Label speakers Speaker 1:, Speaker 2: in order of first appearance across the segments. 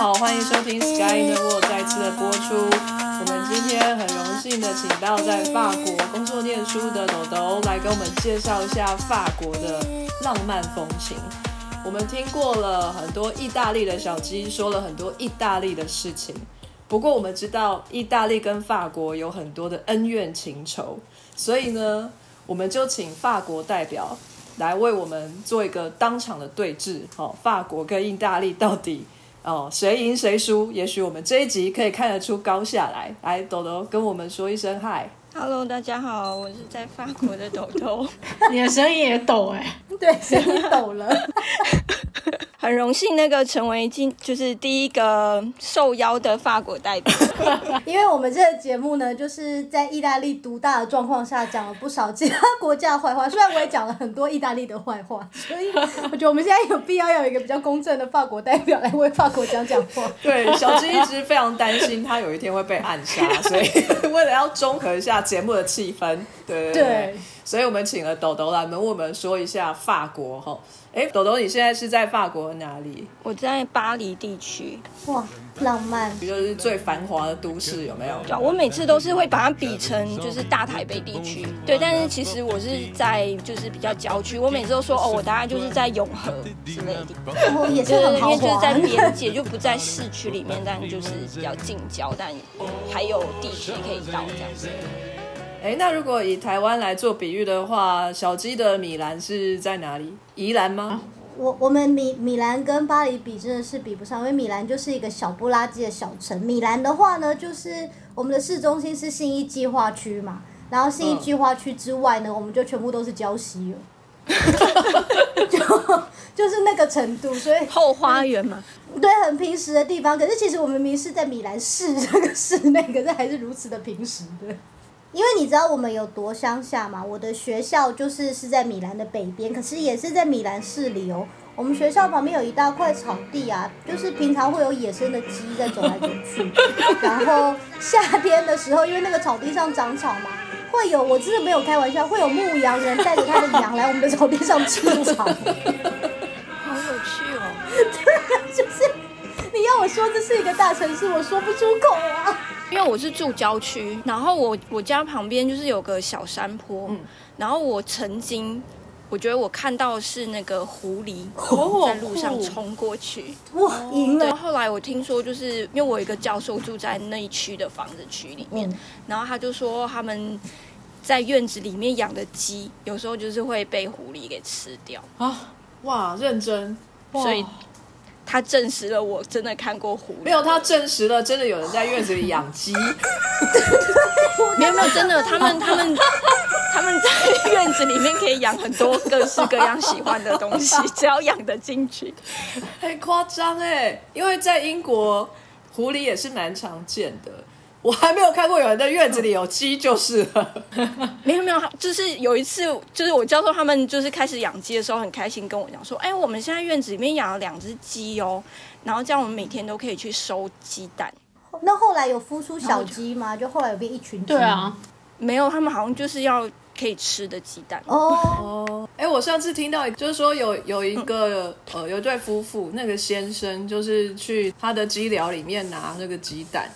Speaker 1: 好，欢迎收听《Sky in the World》再次的播出。我们今天很荣幸的请到在法国工作念书的豆豆来跟我们介绍一下法国的浪漫风情。我们听过了很多意大利的小鸡说了很多意大利的事情，不过我们知道意大利跟法国有很多的恩怨情仇，所以呢，我们就请法国代表来为我们做一个当场的对峙。好，法国跟意大利到底哦谁赢谁输？也许我们这一集可以看得出高下来。来，豆豆跟我们说一声嗨。
Speaker 2: Hello，大家好，我是在法国的豆豆，
Speaker 3: 你的声音也抖哎、
Speaker 4: 对，声音抖了。
Speaker 2: 很荣幸那个成为今就是第一个受邀的法国代表。
Speaker 4: 因为我们这个节目呢，就是在意大利独大的状况下，讲了不少其他国家的坏话。虽然我也讲了很多意大利的坏话，所以我觉得我们现在有必要要有一个比较公正的法国代表来为法国讲讲话。
Speaker 1: 对，小鸡一直非常担心他有一天会被暗杀，所以 为了要中和一下节目的气氛，对对
Speaker 4: 对
Speaker 1: 所以我们请了豆豆来为我们说一下法国哈。哎，豆豆，你现在是在法国哪里？
Speaker 2: 我在巴黎地区，
Speaker 4: 哇，浪漫！
Speaker 1: 就是最繁华的都市，有没有？
Speaker 2: 对啊我每次都是会把它比成就是大台北地区，对，但是其实我是在就是比较郊区，我每次都说哦，我大概就是在永和之类的地方。
Speaker 4: 哦，也是
Speaker 2: 因
Speaker 4: 很豪华
Speaker 2: 为就是在。边界，就不在市区里面，但就是比较近郊，但还有地铁可以到这样子。
Speaker 1: 哎，那如果以台湾来做比喻的话，小鸡的米兰是在哪里？宜兰吗？
Speaker 4: 我我们米米兰跟巴黎比真的是比不上，因为米兰就是一个小不拉几的小城。米兰的话呢，就是我们的市中心是信义计划区嘛，然后信义计划区之外呢，我们就全部都是礁溪了，就 就是那个程度，所以
Speaker 2: 后花园嘛，
Speaker 4: 对很平时的地方。可是其实我们明明是在米兰市这个市内，可是还是如此的平时的。因为你知道我们有多乡下嘛？我的学校就是是在米兰的北边，可是也是在米兰市里哦。我们学校旁边有一大块草地啊，就是平常会有野生的鸡在走来走去。然后夏天的时候，因为那个草地上长草嘛，会有我真的没有开玩笑，会有牧羊人带着他的羊来我们的草地上吃草。
Speaker 2: 好有趣哦。
Speaker 4: 对就是你要我说这是一个大城市，我说不出口啊。
Speaker 2: 因为我是住郊区，然后我我家旁边就是有个小山坡，
Speaker 1: 嗯
Speaker 2: 然后我曾经。我觉得我看到是那个狐狸
Speaker 1: 哦
Speaker 2: 在路上冲过去，
Speaker 4: 哇，赢
Speaker 2: 对，
Speaker 4: 了！
Speaker 2: 后来我听说，就是因为我有一个教授住在那一区的房子区里面，
Speaker 4: 嗯
Speaker 2: 然后他就说他们在院子里面养的鸡，有时候就是会被狐狸给吃掉，
Speaker 1: 啊，哇，认真。
Speaker 2: 所以他证实了我真的看过狐狸。
Speaker 1: 没有，他证实了，真的有人在院子里养鸡。
Speaker 2: 没有没有，真的，他们他们他们在院子里面可以养很多各式各样喜欢的东西，只要养得进去。
Speaker 1: 很夸张哎，因为在英国，狐狸也是蛮常见的。我还没有看过有人在院子里有鸡，就是了。
Speaker 2: 没有没有，就是有一次，就是我教授他们就是开始养鸡的时候，很开心跟我讲说，哎，我们现在院子里面养了两只鸡哦，然后这样我们每天都可以去收鸡蛋。
Speaker 4: 那后来有孵出小鸡吗？就后来有变一群鸡。
Speaker 3: 对啊，，
Speaker 2: 没有，他们好像就是要可以吃的鸡蛋。
Speaker 4: 哦，
Speaker 1: 哦，哎，我上次听到就是说有有一个呃有一对夫妇，那个先生就是去他的鸡寮里面拿那个鸡蛋。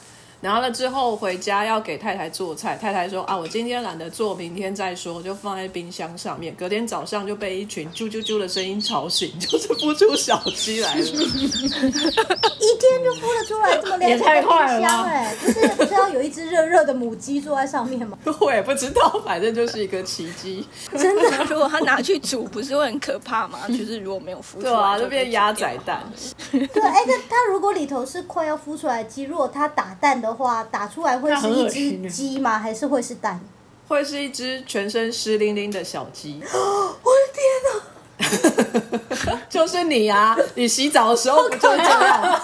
Speaker 1: 然后了之后回家要给太太做菜，太太说啊，我今天懒得做，明天再说，就放在冰箱上面。隔天早上就被一群啾啾啾的声音吵醒，就是孵出小鸡来了。
Speaker 4: 一天就孵了出来这么亮
Speaker 3: 也太快了吧
Speaker 4: 香哎、不是不是要有一只热热的母鸡坐在上面吗？
Speaker 1: 我也不知道，反正就是一个奇迹。
Speaker 4: 真的，
Speaker 2: 如果他拿去煮，不是会很可怕吗？就是如果没有孵出来，
Speaker 1: 对啊，就变鸭仔蛋。
Speaker 4: 对，哎、那它如果里头是快要孵出来的鸡，如果它打蛋的话，打出来会是一只鸡吗？还是会是蛋？
Speaker 1: 会是一只全身湿淋淋的小鸡，
Speaker 4: 我的天哪！
Speaker 1: 就是你啊！你洗澡的时候不就是这样？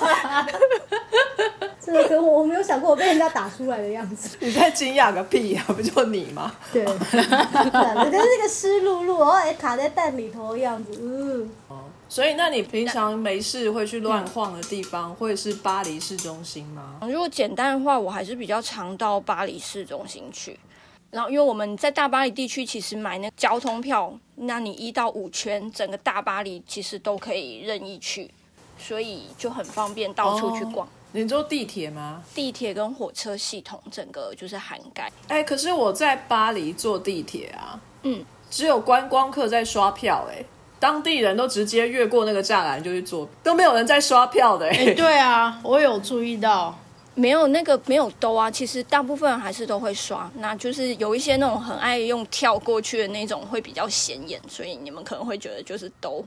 Speaker 4: 这个跟我我没有想过我被人家打出来的样子。
Speaker 1: 你在惊讶个屁呀、不就你吗？
Speaker 4: 对，对，就是那个湿漉漉，然后哎卡在蛋里头的样子，嗯。
Speaker 1: 所以，那你平常没事会去乱晃的地方，会是巴黎市中心吗？
Speaker 2: 如果简单的话，我还是比较常到巴黎市中心去。然后，因为我们在大巴黎地区，其实买那交通票，那你一到五圈，整个大巴黎其实都可以任意去。所以就很方便到处去逛。
Speaker 1: 你坐地铁吗？
Speaker 2: 地铁跟火车系统整个就是涵盖。
Speaker 1: 哎，可是我在巴黎坐地铁啊，
Speaker 2: 嗯，
Speaker 1: 只有观光客在刷票，哎，当地人都直接越过那个栅栏就去坐，都没有人在刷票的，
Speaker 3: 哎、
Speaker 1: 哎，
Speaker 3: 对啊，我有注意到。
Speaker 2: 没有那个没有兜啊，其实大部分人还是都会刷，那就是有一些那种很爱用跳过去的那种会比较显眼，所以你们可能会觉得就是兜。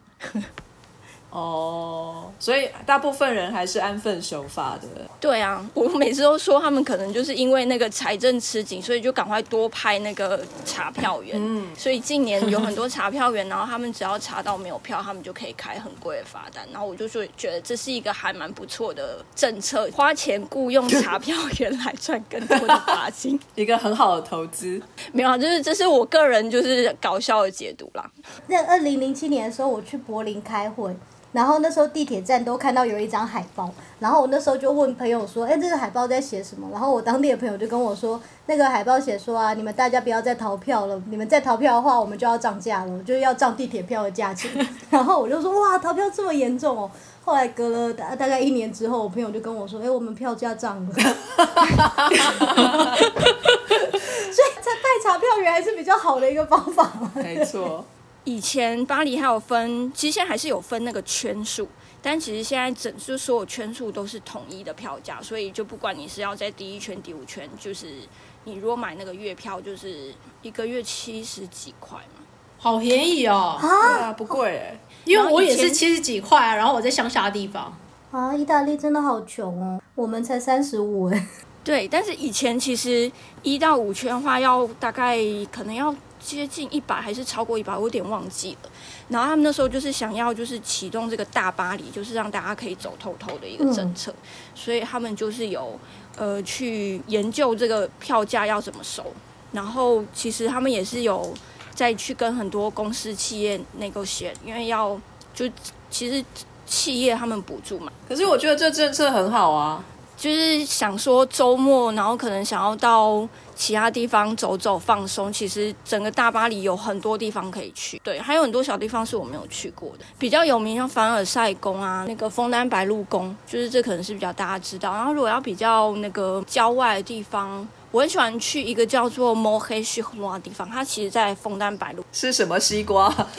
Speaker 1: 哦，所以大部分人还是安分守法的。
Speaker 2: 对啊，我每次都说他们可能就是因为那个财政吃紧，所以就赶快多派那个查票员。
Speaker 1: 嗯
Speaker 2: 所以近年有很多查票员，然后他们只要查到没有票，他们就可以开很贵的罚单。然后我就说觉得这是一个还蛮不错的政策，花钱雇佣查票员来赚更多的罚金。
Speaker 1: 一个很好的投资。
Speaker 2: 没有啊，就是这是我个人就是搞笑的解读啦。
Speaker 4: 在二零零七年的时候，我去柏林开会，然后那时候地铁站都看到有一张海报，然后我那时候就问朋友说：“哎，这个海报在写什么？”然后我当地的朋友就跟我说：“那个海报写说啊，你们大家不要再逃票了，你们再逃票的话，我们就要涨价了，就要涨地铁票的价钱。”然后我就说：“哇，逃票这么严重哦！”后来隔了大大概一年之后，我朋友就跟我说：“哎，我们票价涨了。”所以在代查票员还是比较好的一个方法。
Speaker 1: 没错，
Speaker 2: 以前巴黎还有分，其实现在还是有分那个圈数，但其实现在整就所有圈数都是统一的票价，所以就不管你是要在第一圈、第五圈，就是你如果买那个月票，就是一个月七十几块嘛。
Speaker 3: 好便宜哦，
Speaker 1: 对啊，不贵哎。
Speaker 3: 因为我也是七十几块啊，然后我在乡下的地方，
Speaker 4: 啊，意大利真的好穷哦，我们才三十五哎。
Speaker 2: 对，但是以前其实一到五圈的话，要大概可能要接近一百，还是超过一百，我有点忘记了。然后他们那时候就是想要就是启动这个大巴黎，就是让大家可以走透透的一个政策，所以他们就是有呃去研究这个票价要怎么收，然后其实他们也是有再去跟很多公司企业那个选，因为要就其实企业他们补助嘛。
Speaker 1: 可是我觉得这政策很好啊。
Speaker 2: 就是想说周末，然后可能想要到其他地方走走放松。其实整个大巴黎有很多地方可以去，对，还有很多小地方是我没有去过的，比较有名像凡尔赛宫啊，那个枫丹白露宫，就是这可能是比较大家知道。然后如果要比较那个郊外的地方。我很喜欢去一个叫做摩黑西瓜的地方，它其实在枫丹白露。
Speaker 1: 是什么西瓜？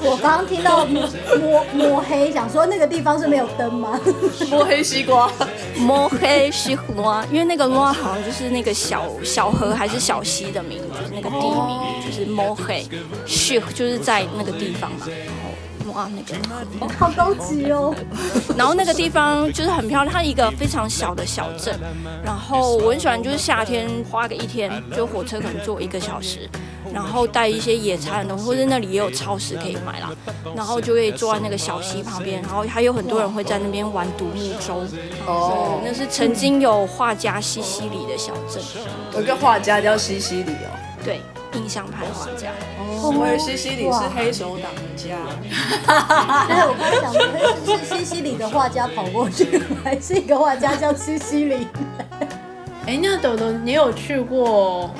Speaker 4: 我刚刚听到摸摸摸黑，想说那个地方是没有灯吗？
Speaker 1: 摸黑西瓜。
Speaker 2: 摸黑西瓜，因为那个瓜好像就是那个小小河还是小溪的名字，那个地名就是摸黑，须就是在那个地方嘛。哇，那个
Speaker 4: 好高级哦！
Speaker 2: 然后那个地方就是很漂亮，它一个非常小的小镇。然后我很喜欢，就是夏天花个一天，就火车可能坐一个小时，然后带一些野餐的东西，或者那里也有超市可以买啦。然后就会坐在那个小溪旁边，然后还有很多人会在那边玩独木舟。
Speaker 1: 哦，
Speaker 2: 那是曾经有画家西西里的小镇，
Speaker 1: 有个画家叫西西里哦。
Speaker 2: 对，印象派画家。
Speaker 1: 哦，我以为西西里是黑手党的家。
Speaker 4: 对，我刚才想说，是是西西里的画家跑过去，还是一个画家叫西西里？
Speaker 3: 哎，那豆豆，你有去过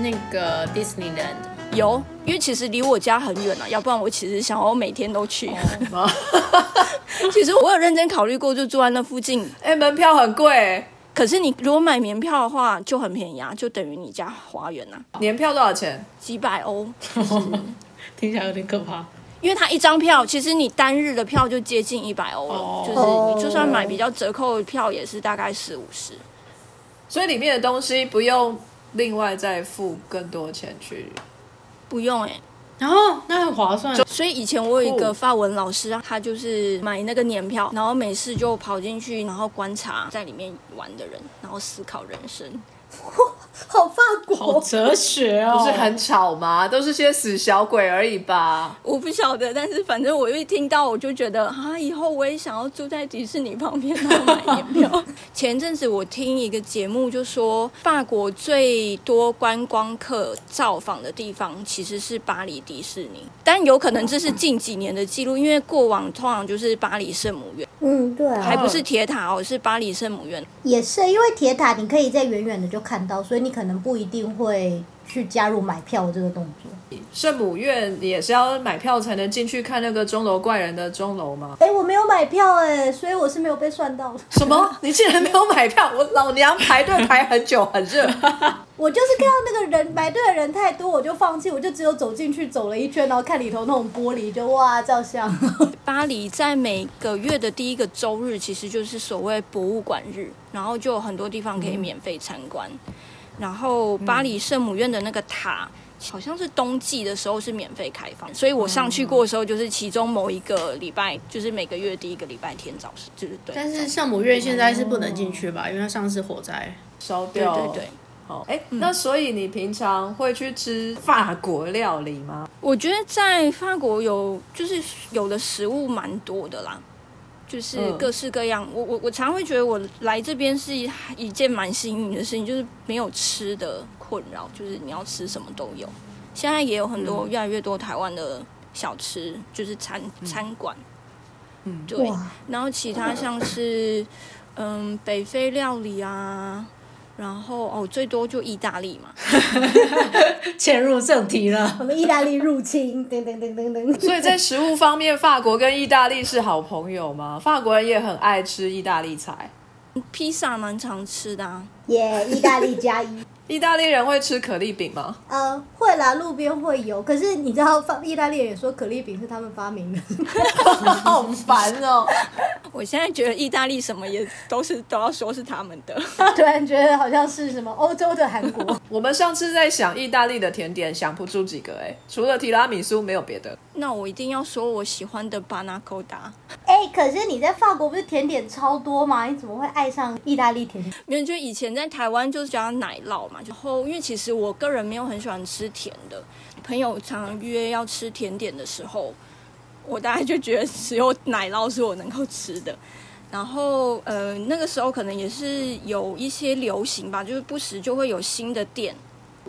Speaker 3: 那个 Disneyland？
Speaker 2: 有，因为其实离我家很远啊，要不然我其实想要每天都去。其实我有认真考虑过，就住在那附近。
Speaker 1: 哎，门票很贵，
Speaker 2: 可是你如果买年票的话，就很便宜啊，就等于你家花园啊，
Speaker 1: 年票多少钱？
Speaker 2: 几百欧。
Speaker 3: 听起来有点可怕。
Speaker 2: 因为它一张票，其实你单日的票就接近一百欧了，
Speaker 3: 哦
Speaker 2: 就是你就算买比较折扣的票，也是大概四五十。
Speaker 1: 所以里面的东西不用另外再付更多钱去。
Speaker 2: 不用哎、
Speaker 3: 然后那很划算，
Speaker 2: 所以以前我有一个
Speaker 1: 哦
Speaker 2: 法文老师啊，他就是买那个年票，然后每次就跑进去，然后观察在里面玩的人，然后思考人生。
Speaker 4: 好法
Speaker 3: 好
Speaker 4: 国，
Speaker 3: 哲学哦，
Speaker 1: 不是很吵吗？都是些死小鬼而已吧。
Speaker 2: 我不晓得，但是反正我一听到我就觉得啊，以后我也想要住在迪士尼旁边，然后买年票。前阵子我听一个节目就说，法国最多观光客造访的地方其实是巴黎迪士尼，但有可能这是近几年的记录，因为过往通常就是巴黎圣母院，
Speaker 4: 嗯，对啊，
Speaker 2: 还不是铁塔哦，是巴黎圣母院。
Speaker 4: 也是因为铁塔你可以在远远的就看到，所以你可能不一定会去加入买票这个动作。
Speaker 1: 圣母院也是要买票才能进去看那个钟楼怪人的钟楼吗？
Speaker 4: 哎、我没有买票哎、所以我是没有被算到的。
Speaker 1: 什么？你竟然没有买票？我老娘排队排很久，很热。
Speaker 4: 我就是看到那个人排队的人太多，我就放弃，我就只有走进去走了一圈，然后看里头那种玻璃，就哇照相。
Speaker 2: 巴黎在每个月的第一个周日，其实就是所谓博物馆日，然后就有很多地方可以免费参观。然后巴黎圣母院的那个塔，好像是冬季的时候是免费开放，所以我上去过的时候，就是其中某一个礼拜，就是每个月第一个礼拜天早上，就是对。
Speaker 3: 但是圣母院现在是不能进去吧？因为它上次火灾。
Speaker 2: 对
Speaker 1: 烧掉。
Speaker 2: 对对，
Speaker 1: 好，哎、那所以你平常会去吃法国料理吗？
Speaker 2: 我觉得在法国有就是有的食物蛮多的啦，就是
Speaker 1: 嗯
Speaker 2: 各式各样。我我我常会觉得我来这边是一一件蛮幸运的事情，就是没有吃的困扰，就是你要吃什么都有。现在也有很多越来越多台湾的小吃，就是餐餐馆，
Speaker 1: 嗯，
Speaker 2: 对。然后其他像是嗯北非料理啊。然后哦，最多就意大利嘛，
Speaker 3: 切入正题了
Speaker 4: 我，们意大利入侵，噔噔噔噔噔。
Speaker 1: 所以在食物方面，法国跟意大利是好朋友吗？法国人也很爱吃意大利菜。
Speaker 2: 披萨蛮常吃的啊。
Speaker 4: 耶意大利加一。
Speaker 1: 意大利人会吃可丽饼吗？
Speaker 4: 呃，会啦，路边会有。可是你知道，发意大利人也说可丽饼是他们发明的。
Speaker 1: 好烦哦！
Speaker 2: 我现在觉得意大利什么也都是都要说是他们的。
Speaker 4: 突然觉得好像是什么欧洲的韩国。
Speaker 1: 我们上次在想意大利的甜点，想不出几个哎、除了提拉米苏没有别的。
Speaker 2: 那我一定要说我喜欢的巴纳科达，
Speaker 4: 哎、可是你在法国不是甜点超多吗？你怎么会爱上意大利甜点？
Speaker 2: 没有就以前在台湾就是叫它奶酪嘛，然后因为其实我个人没有很喜欢吃甜的，朋友常常约要吃甜点的时候，我大概就觉得只有奶酪是我能够吃的。然后呃那个时候可能也是有一些流行吧，就是不时就会有新的店。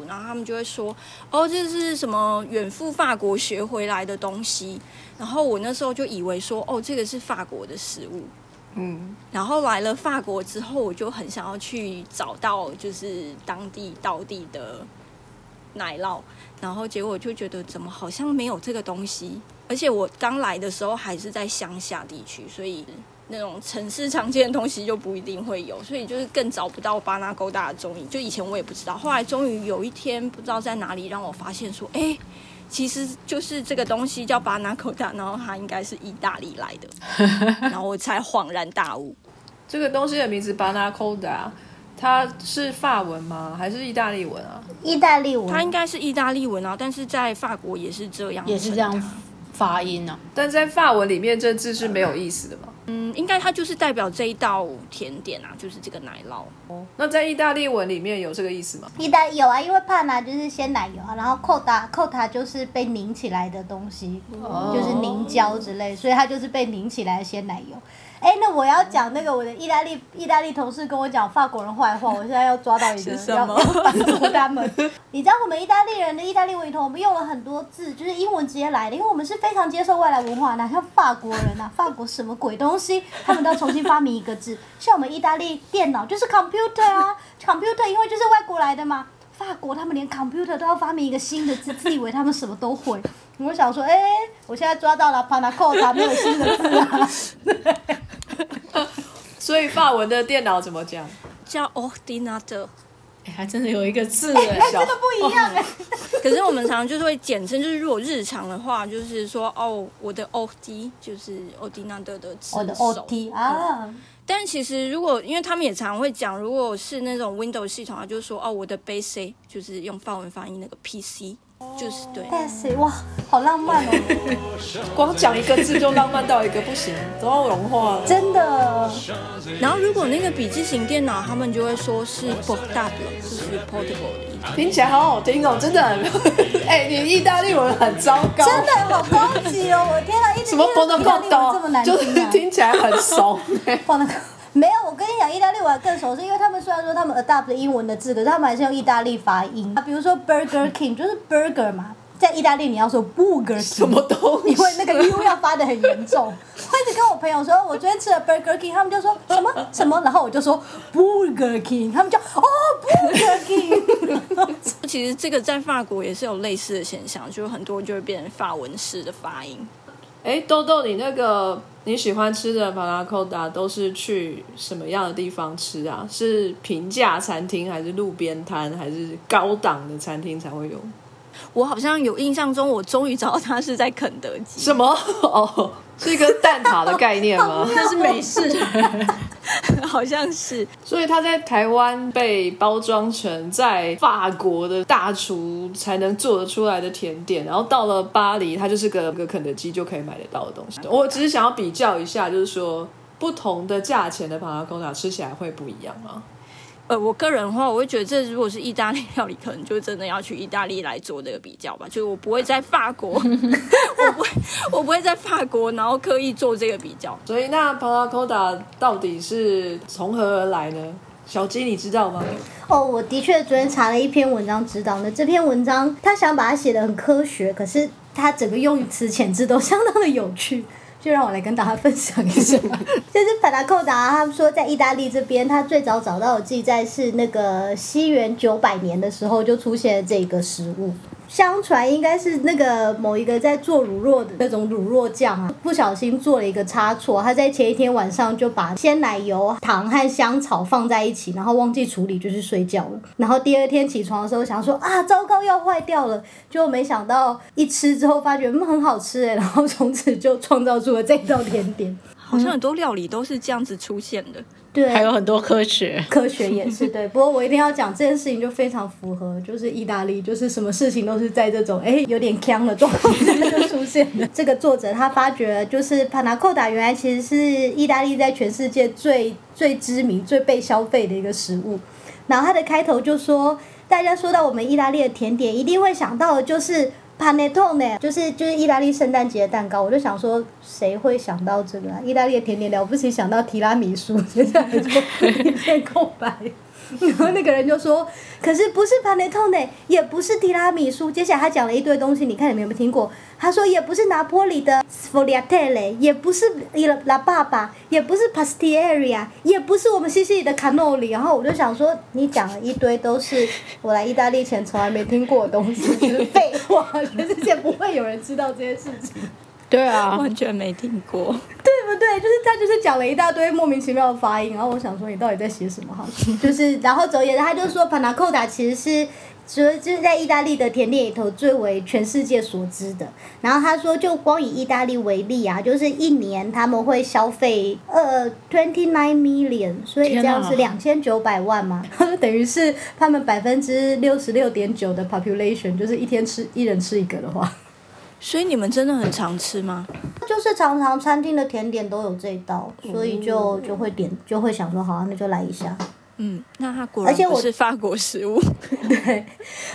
Speaker 2: 然后他们就会说：“哦，这是什么远赴法国学回来的东西。”然后我那时候就以为说：“哦，这个是法国的食物。”
Speaker 1: 嗯，
Speaker 2: 然后来了法国之后，我就很想要去找到就是当地道地的奶酪，然后结果就觉得怎么好像没有这个东西，而且我刚来的时候还是在乡下地区，所以那种城市常见的东西就不一定会有，所以就是更找不到巴拿勾大的踪影。就以前我也不知道，后来终于有一天不知道在哪里让我发现说，哎。其实就是这个东西叫巴拿口大，然后它应该是意大利来的，然后我才恍然大悟。
Speaker 1: 这个东西的名字 Banana Coda，它是法文吗？还是意大利文啊？
Speaker 4: 意大利文，
Speaker 2: 它应该是意大利文啊，但是在法国也是这样，
Speaker 3: 也是这样。发音呢、
Speaker 1: 但在法文里面，这字是没有意思的嘛？
Speaker 2: 嗯，应该它就是代表这一道甜点啊，就是这个奶酪。
Speaker 1: 哦那在意大利文里面有这个意思吗？
Speaker 4: 意大有啊，因为帕拿就是鲜奶油啊，然后扣达扣塔就是被凝起来的东西，就是凝胶之类，所以它就是被凝起来的鲜奶油。哎，那我要讲那个我的意大利意大利同事跟我讲法国人坏话，我现在要抓到一个要
Speaker 2: 是什么
Speaker 4: 要反驳他们。你知道我们意大利人的意大利文里头，我们用了很多字，就是英文直接来的，因为我们是非常接受外来文化哪，像法国人啊，法国什么鬼东西，他们都要重新发明一个字。像我们意大利电脑就是 computer 啊，computer 因为就是外国来的嘛。法国他们连 computer 都要发明一个新的字，自以为他们什么都会。我想说，哎、我现在抓到了 panna cotta 没有新的字啊。
Speaker 1: 所以法文的电脑怎么讲？
Speaker 2: 叫 ordinateur，
Speaker 3: 哎，还真的有一个字 哎，
Speaker 1: 小。
Speaker 4: 这个不一样。哎、
Speaker 2: 可是我们常常就是会简称，就是如果日常的话，就是说哦，我的 OD 就是 ordinateur 的字
Speaker 4: 我的
Speaker 2: 首
Speaker 4: OT 啊，
Speaker 2: 但其实如果因为他们也常会讲，如果是那种 Windows 系统啊，就是说哦，我的 PC 就是用法文发音那个 PC，就是对。
Speaker 4: 但是哇，好浪漫哦，
Speaker 1: 光讲一个字就浪漫到一个不行，都要融化了。
Speaker 4: 真的。
Speaker 2: 然后如果那个笔记型电脑，他们就会说是 portable，就是 portable 的意思。
Speaker 1: 听起来好好听哦，真的很。哎、你意大利文很糟糕，
Speaker 4: 真的好高级哦！我天哪，一直
Speaker 1: 什么
Speaker 4: portable 这么难
Speaker 1: 就
Speaker 4: 听啊！
Speaker 1: 是听起来很怂。
Speaker 4: 放那个没有，我跟你讲，意大利我还更熟，是因为他们虽然说他们 adopt 英文的字，可是他们还是用意大利发音。啊比如说 Burger King 就是 burger 嘛，在意大利你要说 Burger
Speaker 1: 什
Speaker 4: King，
Speaker 1: 么东西？
Speaker 4: 因为那个 U 要发的很严重。我一直跟我朋友说，我昨天吃了 Burger King，他们就说什么什么，然后我就说 Burger King，他们就哦 Burger King。
Speaker 2: 其其实这个在法国也是有类似的现象，就是很多就会变成法文式的发音。
Speaker 1: 哎，豆豆，你那个你喜欢吃的巴拉扣达都是去什么样的地方吃啊？是平价餐厅，还是路边摊，还是高档的餐厅才会有？
Speaker 2: 我好像有印象中，我终于找到它是在肯德基。
Speaker 1: 什么？哦，是一个蛋挞的概念吗？
Speaker 3: 那是美式。
Speaker 2: 好像是，
Speaker 1: 所以它在台湾被包装成在法国的大厨才能做得出来的甜点，然后到了巴黎，它就是个个肯德基就可以买得到的东西。我只是想要比较一下，就是说不同的价钱的帕拉贡塔吃起来会不一样吗？
Speaker 2: 呃，我个人的话，我会觉得这如果是意大利料理，可能就真的要去意大利来做这个比较吧。就是我不会在法国，我不会，我不会在法国，然后刻意做这个比较。
Speaker 1: 所以那 paracota 到底是从何而来呢？小鸡，你知道吗？
Speaker 4: 哦，我的确昨天查了一篇文章，知道呢。这篇文章他想把它写的很科学，可是他整个用词遣字都相当的有趣。就让我来跟大家分享一下，就是法达寇达，他们说在意大利这边，他最早找到的记载是那个西元九百年的时候就出现了这个食物。相传应该是那个某一个在做乳酪的那种乳酪酱啊，不小心做了一个差错，他在前一天晚上就把鲜奶油、糖和香草放在一起，然后忘记处理就去睡觉了。然后第二天起床的时候想说啊，糟糕要坏掉了，就没想到一吃之后发觉嗯很好吃哎，然后从此就创造出了这道甜点。
Speaker 2: 好像很多料理都是这样子出现的。
Speaker 4: 对，
Speaker 3: 还有很多科学，
Speaker 4: 科学也是 对。不过我一定要讲这件事情，就非常符合，就是意大利，就是什么事情都是在这种哎有点呛的状况下就出现的。这个作者他发觉，就是帕纳扣达原来其实是意大利在全世界最最知名、最被消费的一个食物。然后他的开头就说，大家说到我们意大利的甜点，一定会想到的就是。Panettone 就是就是意大利圣诞节的蛋糕，我就想说谁会想到这个？啊意大利的甜点了不起，想到提拉米苏，接下来就一片空白。然后那个人就说：“可是不是 Panettone，也不是提拉米苏。”接下来他讲了一堆东西，你看你们有没有听过？他说也不是拿坡里的 sfoliatele，也不是 La Baba，也不是 Pastiera，也不是我们西西里的 Cannoli。然后我就想说，你讲了一堆都是我来意大利前从来没听过的东西，废话，全世界不会有人知道这些事情。
Speaker 3: 对啊，
Speaker 2: 完全没听过，
Speaker 4: 对不对？就是他就是讲了一大堆莫名其妙的发音，然后我想说你到底在写什么？哈，就是然后走言，他就说 Panacotta 其实是。所以就是在意大利的甜点里头最为全世界所知的。然后他说，就光以意大利为例啊，就是一年他们会消费呃 twenty nine million，所以这样是两千九百万嘛，等于是他们百分之六十六点九的 population，就是一天吃一人吃一个的话。
Speaker 2: 所以你们真的很常吃吗？
Speaker 4: 就是常常餐厅的甜点都有这一道，所以就就会点就会想说，好啊，那就来一下。
Speaker 2: 嗯，那它果然不是法国食物。
Speaker 4: 对，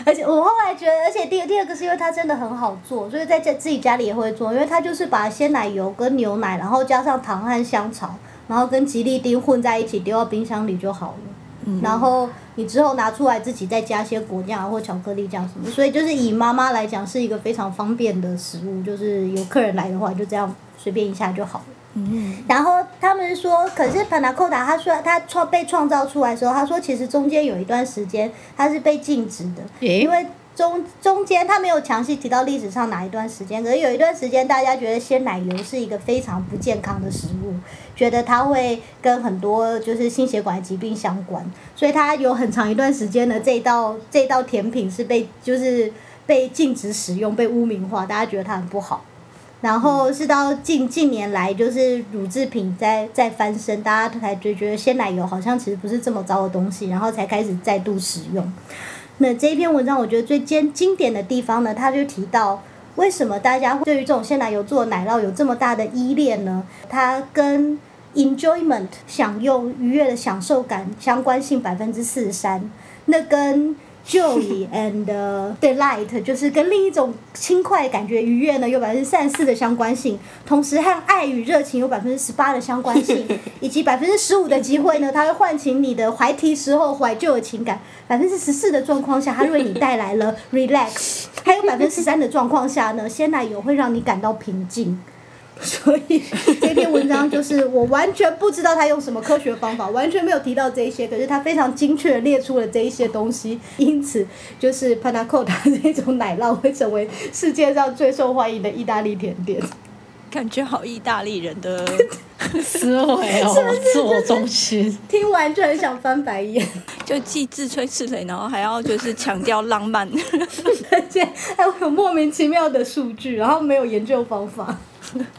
Speaker 4: 而且我后来觉得，而且第第二个是因为它真的很好做，所以在家自己家里也会做，因为它就是把鲜奶油跟牛奶，然后加上糖和香草，然后跟吉利丁混在一起，丢到冰箱里就好了。嗯。然后你之后拿出来自己再加些果酱或巧克力酱什么，所以就是以妈妈来讲是一个非常方便的食物，就是有客人来的话就这样随便一下就好了。嗯，然后他们说，可是帕纳扣达他说他创被创造出来的时候，他说其实中间有一段时间他是被禁止的，因为中中间他没有详细提到历史上哪一段时间，可是有一段时间大家觉得鲜奶油是一个非常不健康的食物，觉得它会跟很多就是心血管疾病相关，所以它有很长一段时间的这道这道甜品是被就是被禁止使用，被污名化，大家觉得它很不好。然后是到近近年来，就是乳制品在在翻身，大家才觉觉得鲜奶油好像其实不是这么糟的东西，然后才开始再度使用。那这一篇文章，我觉得最经经典的地方呢，他就提到为什么大家对于这种鲜奶油做的奶酪有这么大的依恋呢？它跟 enjoyment 享用愉悦的享受感相关性百分之四十三，那跟 Joy and delight 就是跟另一种轻快感觉愉悦呢，有百分之三十四的相关性，同时和爱与热情有百分之十八的相关性，以及百分之十五的机会呢，它会唤醒你的怀提时候怀旧的情感。百分之十四的状况下，它为你带来了 relax。还有百分之十三的状况下呢，鲜奶油会让你感到平静。所以这篇文章就是我完全不知道他用什么科学方法，完全没有提到这一些，可是他非常精确的列出了这一些东西，因此就是 panna cotta 这种奶酪会成为世界上最受欢迎的意大利甜点。
Speaker 2: 感觉好意大利人的
Speaker 3: 思维哦，自我中心。
Speaker 4: 听完就很想翻白眼，
Speaker 2: 就既自吹自擂，然后还要就是强调浪漫。
Speaker 4: 而且还有莫名其妙的数据，然后没有研究方法。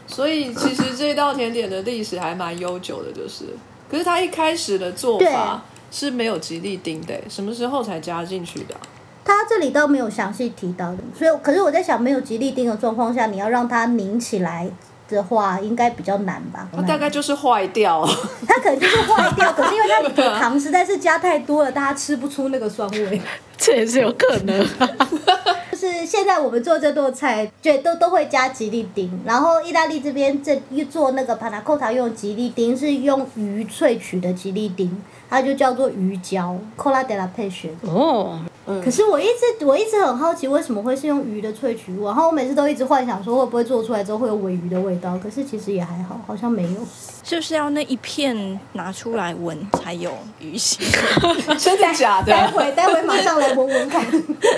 Speaker 1: 所以其实这道甜点的历史还蛮悠久的，就是，可是它一开始的做法是没有吉利丁的，什么时候才加进去的啊、
Speaker 4: 他这里倒没有详细提到的，所以可是我在想，没有吉利丁的状况下，你要让它拧起来的话，应该比较难吧？
Speaker 1: 它大概就是坏掉，
Speaker 4: 它可能就是坏掉，可是因为它里头糖实在是加太多了，大家吃不出那个酸味。
Speaker 3: 这也是有可能。
Speaker 4: 就是现在我们做这道菜，对，都都会加吉利丁。然后意大利这边这一做那个 panna cotta 用吉利丁是用鱼萃取的吉利丁，它就叫做鱼胶 cola della pesce。
Speaker 3: 哦，
Speaker 4: 可是我一直我一直很好奇，为什么会是用鱼的萃取物？然后我每次都一直幻想说，会不会做出来之后会有尾鱼的味道？可是其实也还好，好像没有。
Speaker 2: 就是要那一片拿出来闻才有鱼腥。
Speaker 1: 真的假的
Speaker 4: 待
Speaker 1: 的？
Speaker 4: 会待会马上来闻闻看。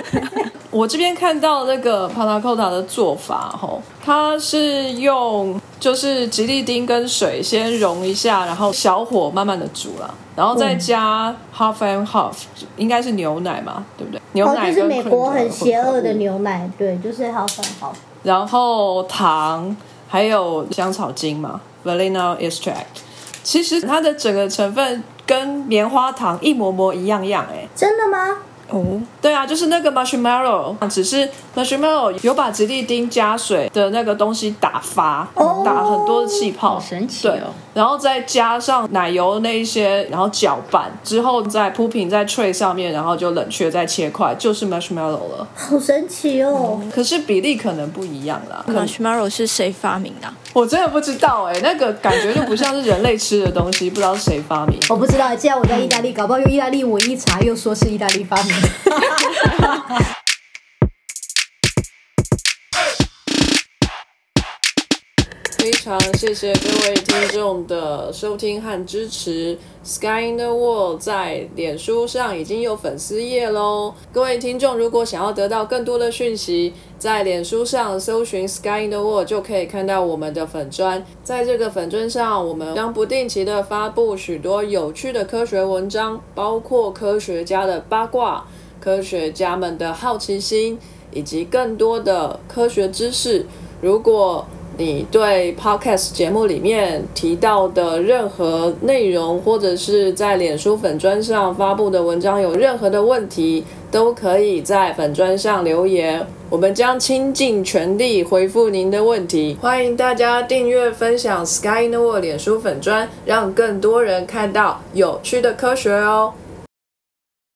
Speaker 1: 我这边看到那个 panna cotta 的做法，吼，它是用就是吉利丁跟水先溶一下，然后小火慢慢的煮了，然后再加 half and half，应该是牛奶嘛，对不对？牛
Speaker 4: 哦，
Speaker 1: 奶跟
Speaker 4: 就是美国很
Speaker 1: 的
Speaker 4: 邪恶的牛奶，对，就是 half and half。
Speaker 1: 然后糖，还有香草精嘛，vanilla extract。其实它的整个成分跟棉花糖一模模一样样，哎，
Speaker 4: 真的吗？
Speaker 2: 哦，
Speaker 1: 对啊，就是那个 marshmallow，只是 marshmallow 有把吉利丁加水的那个东西打发，
Speaker 4: 哦。
Speaker 1: 打很多的气泡，
Speaker 3: 好神奇
Speaker 1: 对。
Speaker 3: 哦，
Speaker 1: 然后再加上奶油那一些，然后搅拌之后再铺平在 tray 上面，然后就冷却再切块，就是 marshmallow 了。
Speaker 4: 好神奇哦！
Speaker 1: 可是比例可能不一样啦
Speaker 2: ，marshmallow 是谁发明的啊、
Speaker 1: 我真的不知道哎、那个感觉就不像是人类吃的东西，不知道是谁发明。
Speaker 4: 我不知道，既然我在意大利，搞不好用意大利文一查，又说是意大利发明
Speaker 1: 非常谢谢各位听众的收听和支持。Sky in the World 在脸书上已经有粉丝页喽。各位听众，如果想要得到更多的讯息，在脸书上搜寻 Sky in the World 就可以看到我们的粉砖。在这个粉砖上，我们将不定期的发布许多有趣的科学文章，包括科学家的八卦、科学家们的好奇心，以及更多的科学知识。如果你对 podcast 节目里面提到的任何内容，或者是在脸书粉砖上发布的文章有任何的问题，都可以在粉砖上留言，我们将倾尽全力回复您的问题。欢迎大家订阅、分享 Sky News 脸书粉砖，让更多人看到有趣的科学哦。